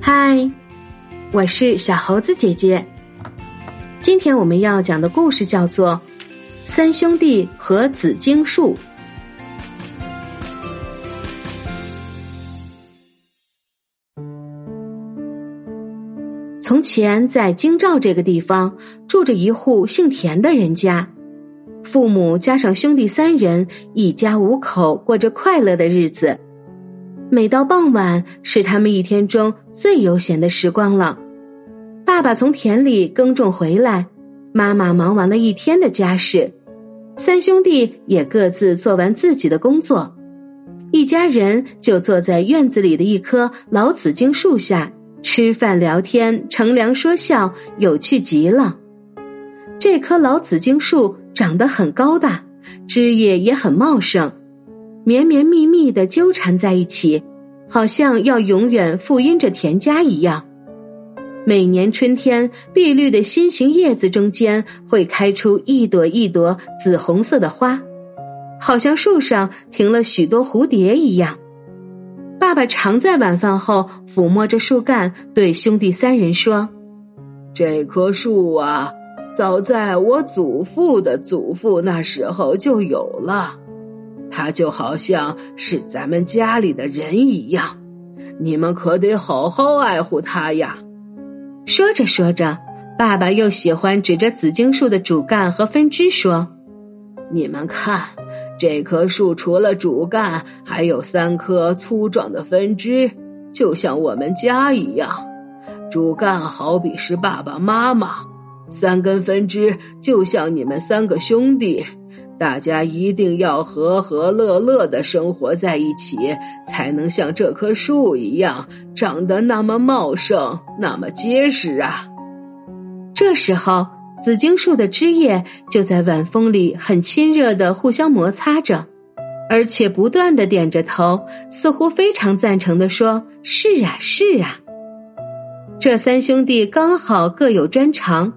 嗨，我是小猴子姐姐。今天我们要讲的故事叫做《三兄弟和紫荆树》。从前，在京兆这个地方住着一户姓田的人家，父母加上兄弟三人，一家五口过着快乐的日子。每到傍晚，是他们一天中最悠闲的时光了。爸爸从田里耕种回来，妈妈忙完了一天的家事，三兄弟也各自做完自己的工作，一家人就坐在院子里的一棵老紫荆树下吃饭聊天、乘凉说笑，有趣极了。这棵老紫荆树长得很高大，枝叶也很茂盛。绵绵密密的纠缠在一起，好像要永远复荫着田家一样。每年春天，碧绿的心形叶子中间会开出一朵一朵紫红色的花，好像树上停了许多蝴蝶一样。爸爸常在晚饭后抚摸着树干，对兄弟三人说：“这棵树啊，早在我祖父的祖父那时候就有了。”他就好像是咱们家里的人一样，你们可得好好爱护他呀。说着说着，爸爸又喜欢指着紫荆树的主干和分支说：“你们看，这棵树除了主干，还有三棵粗壮的分支，就像我们家一样。主干好比是爸爸妈妈，三根分支就像你们三个兄弟。”大家一定要和和乐乐的生活在一起，才能像这棵树一样长得那么茂盛、那么结实啊！这时候，紫荆树的枝叶就在晚风里很亲热的互相摩擦着，而且不断的点着头，似乎非常赞成的说：“是啊，是啊。”这三兄弟刚好各有专长，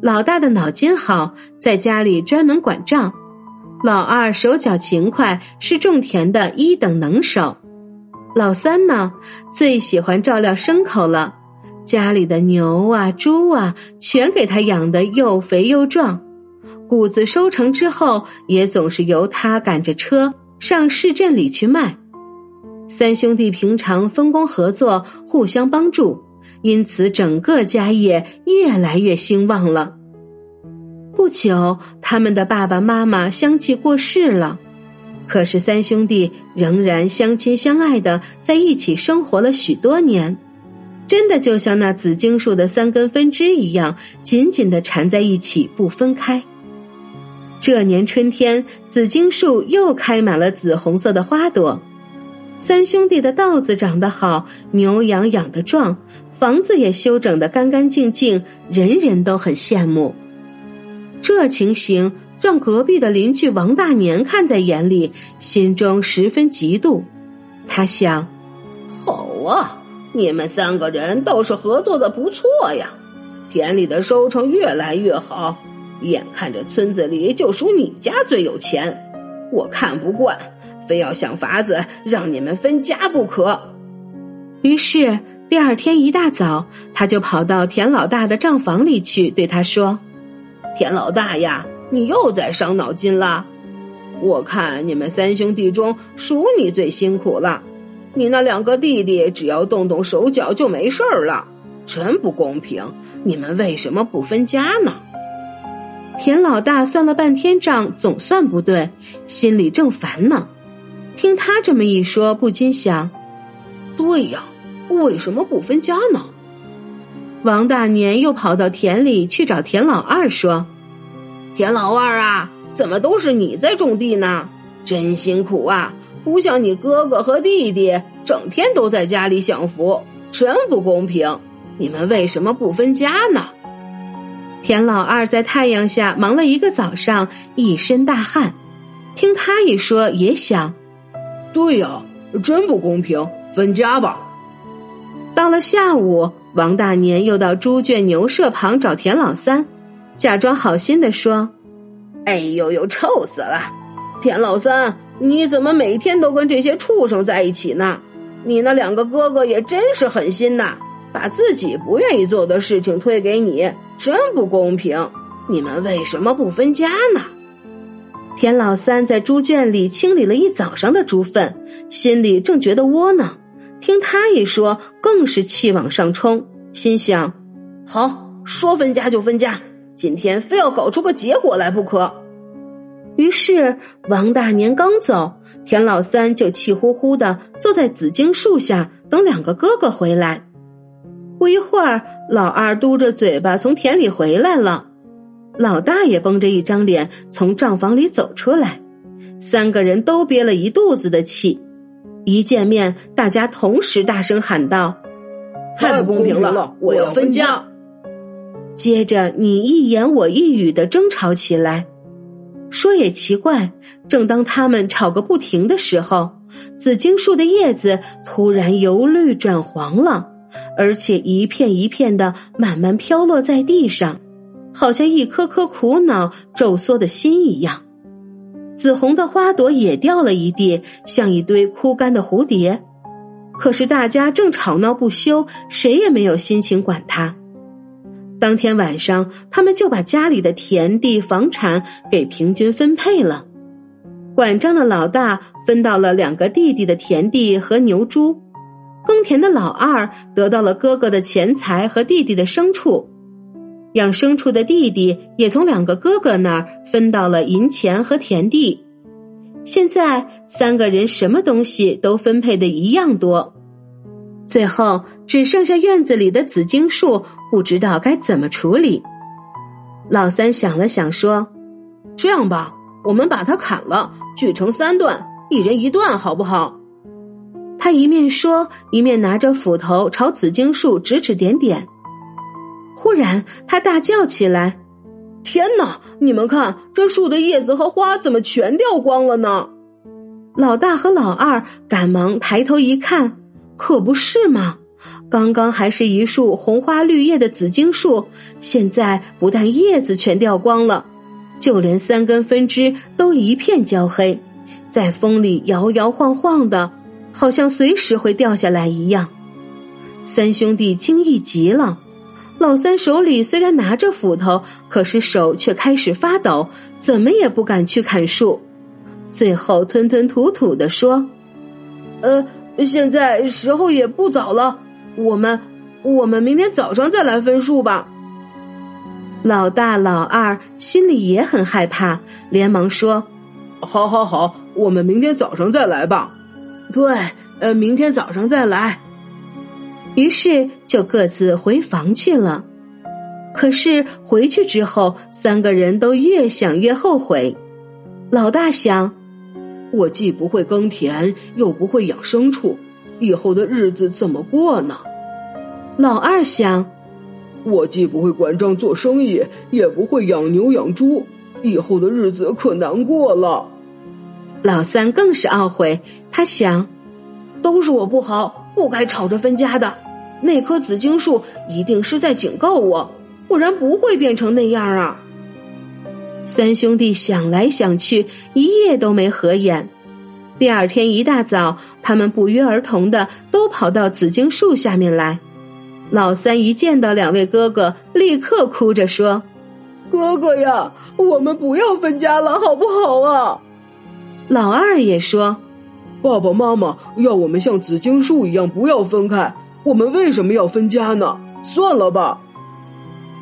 老大的脑筋好，在家里专门管账。老二手脚勤快，是种田的一等能手。老三呢，最喜欢照料牲口了，家里的牛啊、猪啊，全给他养的又肥又壮。谷子收成之后，也总是由他赶着车上市镇里去卖。三兄弟平常分工合作，互相帮助，因此整个家业越来越兴旺了。不久，他们的爸爸妈妈相继过世了，可是三兄弟仍然相亲相爱的在一起生活了许多年，真的就像那紫荆树的三根分支一样，紧紧的缠在一起不分开。这年春天，紫荆树又开满了紫红色的花朵，三兄弟的稻子长得好，牛羊养得壮，房子也修整得干干净净，人人都很羡慕。这情形让隔壁的邻居王大年看在眼里，心中十分嫉妒。他想：“好啊，你们三个人倒是合作的不错呀，田里的收成越来越好，眼看着村子里就属你家最有钱。我看不惯，非要想法子让你们分家不可。”于是第二天一大早，他就跑到田老大的账房里去，对他说。田老大呀，你又在伤脑筋了。我看你们三兄弟中，属你最辛苦了。你那两个弟弟只要动动手脚就没事儿了，真不公平。你们为什么不分家呢？田老大算了半天账，总算不对，心里正烦呢。听他这么一说，不禁想：对呀，为什么不分家呢？王大年又跑到田里去找田老二说：“田老二啊，怎么都是你在种地呢？真辛苦啊！不像你哥哥和弟弟，整天都在家里享福，真不公平。你们为什么不分家呢？”田老二在太阳下忙了一个早上，一身大汗。听他一说，也想：“对呀，真不公平，分家吧。”到了下午。王大年又到猪圈牛舍旁找田老三，假装好心的说：“哎呦呦，臭死了！田老三，你怎么每天都跟这些畜生在一起呢？你那两个哥哥也真是狠心呐，把自己不愿意做的事情推给你，真不公平。你们为什么不分家呢？田老三在猪圈里清理了一早上的猪粪，心里正觉得窝囊。听他一说，更是气往上冲，心想：好，说分家就分家，今天非要搞出个结果来不可。于是王大年刚走，田老三就气呼呼的坐在紫荆树下等两个哥哥回来。不一会儿，老二嘟着嘴巴从田里回来了。老大也绷着一张脸从账房里走出来，三个人都憋了一肚子的气。一见面，大家同时大声喊道：“太不公平了！我要分家！”接着你一言我一语的争吵起来。说也奇怪，正当他们吵个不停的时候，紫荆树的叶子突然由绿转黄了，而且一片一片的慢慢飘落在地上。好像一颗颗苦恼皱缩的心一样，紫红的花朵也掉了一地，像一堆枯干的蝴蝶。可是大家正吵闹不休，谁也没有心情管它。当天晚上，他们就把家里的田地、房产给平均分配了。管账的老大分到了两个弟弟的田地和牛猪，耕田的老二得到了哥哥的钱财和弟弟的牲畜。养牲畜的弟弟也从两个哥哥那儿分到了银钱和田地，现在三个人什么东西都分配的一样多，最后只剩下院子里的紫荆树，不知道该怎么处理。老三想了想说：“这样吧，我们把它砍了，锯成三段，一人一段，好不好？”他一面说，一面拿着斧头朝紫荆树指指点点。忽然，他大叫起来：“天哪！你们看，这树的叶子和花怎么全掉光了呢？”老大和老二赶忙抬头一看，可不是嘛！刚刚还是一树红花绿叶的紫荆树，现在不但叶子全掉光了，就连三根分枝都一片焦黑，在风里摇摇晃晃的，好像随时会掉下来一样。三兄弟惊异极了。老三手里虽然拿着斧头，可是手却开始发抖，怎么也不敢去砍树。最后吞吞吐吐的说：“呃，现在时候也不早了，我们我们明天早上再来分树吧。”老大、老二心里也很害怕，连忙说：“好，好，好，我们明天早上再来吧。”对，呃，明天早上再来。于是就各自回房去了。可是回去之后，三个人都越想越后悔。老大想：我既不会耕田，又不会养牲畜，以后的日子怎么过呢？老二想：我既不会管账做生意，也不会养牛养猪，以后的日子可难过了。老三更是懊悔，他想：都是我不好，不该吵着分家的。那棵紫荆树一定是在警告我，不然不会变成那样啊！三兄弟想来想去，一夜都没合眼。第二天一大早，他们不约而同的都跑到紫荆树下面来。老三一见到两位哥哥，立刻哭着说：“哥哥呀，我们不要分家了，好不好啊？”老二也说：“爸爸妈妈要我们像紫荆树一样，不要分开。”我们为什么要分家呢？算了吧。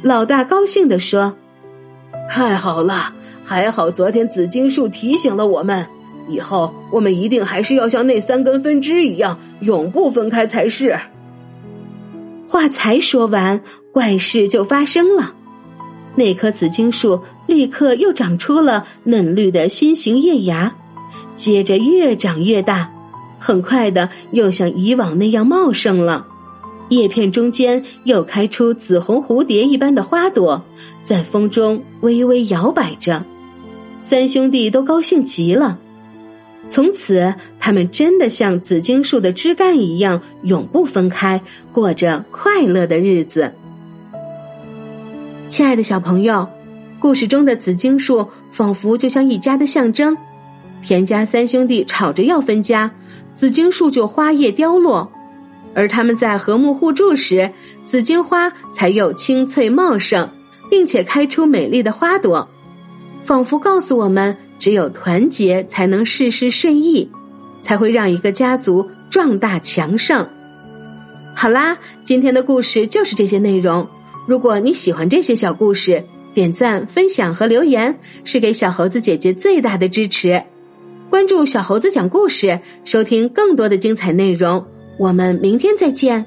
老大高兴地说：“太好了，还好昨天紫荆树提醒了我们，以后我们一定还是要像那三根分支一样，永不分开才是。”话才说完，怪事就发生了，那棵紫荆树立刻又长出了嫩绿的新型叶芽，接着越长越大，很快的又像以往那样茂盛了。叶片中间又开出紫红蝴蝶一般的花朵，在风中微微摇摆着。三兄弟都高兴极了，从此他们真的像紫荆树的枝干一样，永不分开，过着快乐的日子。亲爱的小朋友，故事中的紫荆树仿佛就像一家的象征。田家三兄弟吵着要分家，紫荆树就花叶凋落；而他们在和睦互助时，紫荆花才又青翠茂盛，并且开出美丽的花朵，仿佛告诉我们：只有团结，才能事事顺意，才会让一个家族壮大强盛。好啦，今天的故事就是这些内容。如果你喜欢这些小故事，点赞、分享和留言是给小猴子姐姐最大的支持。关注小猴子讲故事，收听更多的精彩内容。我们明天再见。